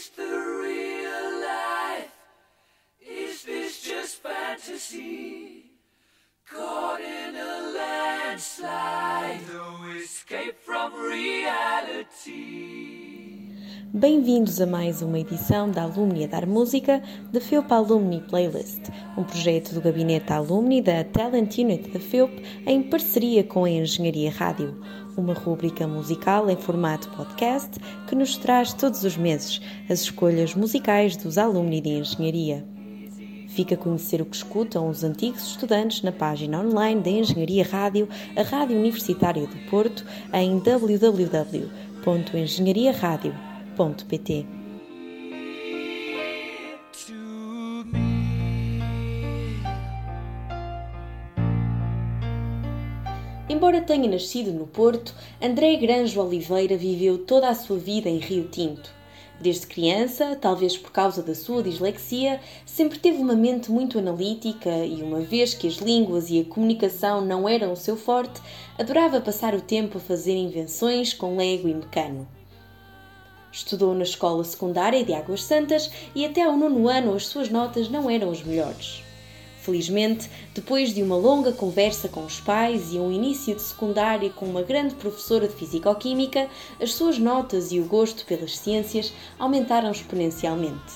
this the real life? Is this just fantasy? Caught in a landslide, no escape from reality. Bem-vindos a mais uma edição da Alumni a Dar Música da FEUP Alumni Playlist, um projeto do Gabinete Alumni da Talent Unit da FEUP em parceria com a Engenharia Rádio, uma rúbrica musical em formato podcast que nos traz todos os meses as escolhas musicais dos alumni de Engenharia. Fica a conhecer o que escutam os antigos estudantes na página online da Engenharia Rádio, a Rádio Universitária do Porto, em www.engenhariaradio.com Embora tenha nascido no Porto, André Granjo Oliveira viveu toda a sua vida em Rio Tinto. Desde criança, talvez por causa da sua dislexia, sempre teve uma mente muito analítica e, uma vez que as línguas e a comunicação não eram o seu forte, adorava passar o tempo a fazer invenções com lego e mecano. Estudou na escola secundária de Águas Santas e até ao nono ano as suas notas não eram as melhores. Felizmente, depois de uma longa conversa com os pais e um início de secundária com uma grande professora de Fisicoquímica, as suas notas e o gosto pelas ciências aumentaram exponencialmente.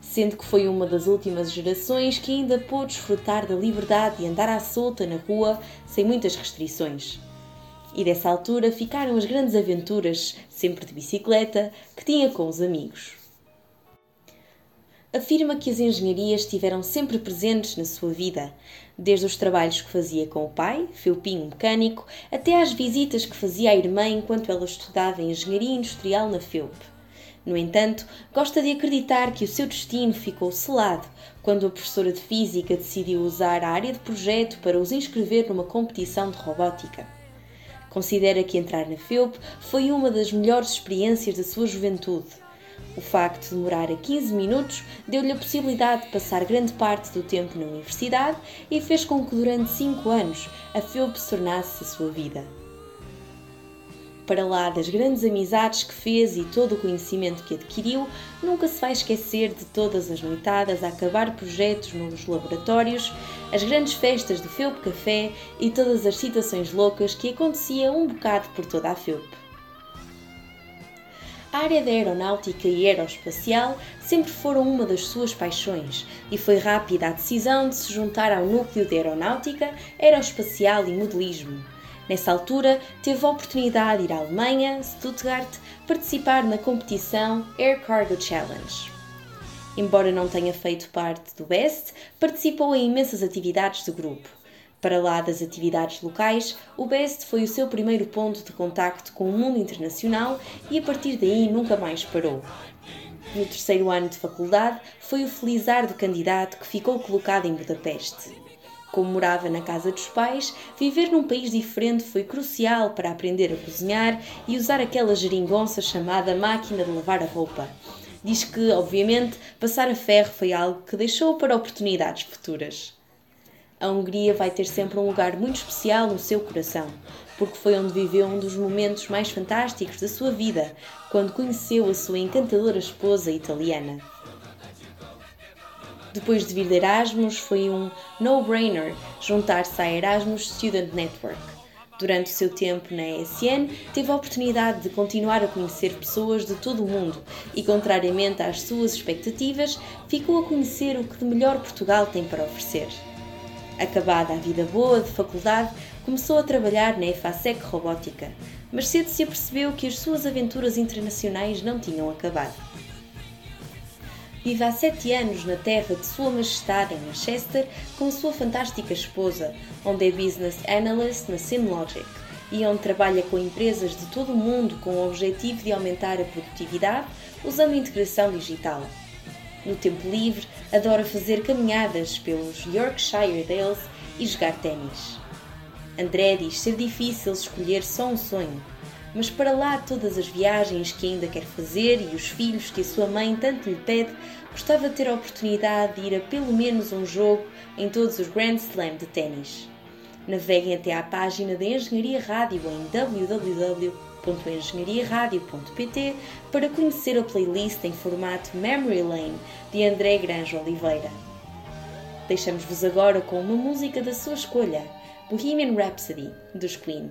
Sendo que foi uma das últimas gerações que ainda pôde desfrutar da liberdade de andar à solta na rua sem muitas restrições. E dessa altura ficaram as grandes aventuras, sempre de bicicleta, que tinha com os amigos. Afirma que as engenharias estiveram sempre presentes na sua vida, desde os trabalhos que fazia com o pai, felpinho mecânico, até às visitas que fazia à irmã enquanto ela estudava engenharia industrial na FEUP. No entanto, gosta de acreditar que o seu destino ficou selado quando a professora de física decidiu usar a área de projeto para os inscrever numa competição de robótica. Considera que entrar na FEUP foi uma das melhores experiências da sua juventude. O facto de demorar a 15 minutos deu-lhe a possibilidade de passar grande parte do tempo na universidade e fez com que durante 5 anos a FEUP se tornasse a sua vida para lá das grandes amizades que fez e todo o conhecimento que adquiriu, nunca se vai esquecer de todas as noitadas a acabar projetos nos laboratórios, as grandes festas do Felp Café e todas as situações loucas que aconteciam um bocado por toda a Felp. A área da aeronáutica e aeroespacial sempre foram uma das suas paixões e foi rápida a decisão de se juntar ao núcleo de aeronáutica, aeroespacial e modelismo Nessa altura, teve a oportunidade de ir à Alemanha, Stuttgart, participar na competição Air Cargo Challenge. Embora não tenha feito parte do BEST, participou em imensas atividades do grupo. Para lá das atividades locais, o BEST foi o seu primeiro ponto de contacto com o mundo internacional e a partir daí nunca mais parou. No terceiro ano de faculdade, foi o felizardo candidato que ficou colocado em Budapeste. Como morava na casa dos pais, viver num país diferente foi crucial para aprender a cozinhar e usar aquela geringonça chamada máquina de lavar a roupa. Diz que, obviamente, passar a ferro foi algo que deixou para oportunidades futuras. A Hungria vai ter sempre um lugar muito especial no seu coração, porque foi onde viveu um dos momentos mais fantásticos da sua vida, quando conheceu a sua encantadora esposa italiana. Depois de vir de Erasmus, foi um no-brainer juntar-se à Erasmus Student Network. Durante o seu tempo na ESN, teve a oportunidade de continuar a conhecer pessoas de todo o mundo e, contrariamente às suas expectativas, ficou a conhecer o que de melhor Portugal tem para oferecer. Acabada a vida boa de faculdade, começou a trabalhar na EFASEC Robótica, mas cedo se apercebeu que as suas aventuras internacionais não tinham acabado. Vive há sete anos na terra de Sua Majestade em Manchester com sua fantástica esposa, onde é Business Analyst na SimLogic e onde trabalha com empresas de todo o mundo com o objetivo de aumentar a produtividade usando a integração digital. No tempo livre, adora fazer caminhadas pelos Yorkshire Dales e jogar ténis. André diz ser difícil escolher só um sonho, mas para lá todas as viagens que ainda quer fazer e os filhos que a sua mãe tanto lhe pede, gostava de ter a oportunidade de ir a pelo menos um jogo em todos os Grand Slam de ténis. Naveguem até à página da Engenharia Rádio em www.engenhariaradio.pt para conhecer a playlist em formato Memory Lane de André Granjo Oliveira. Deixamos-vos agora com uma música da sua escolha, Bohemian Rhapsody, dos Queen.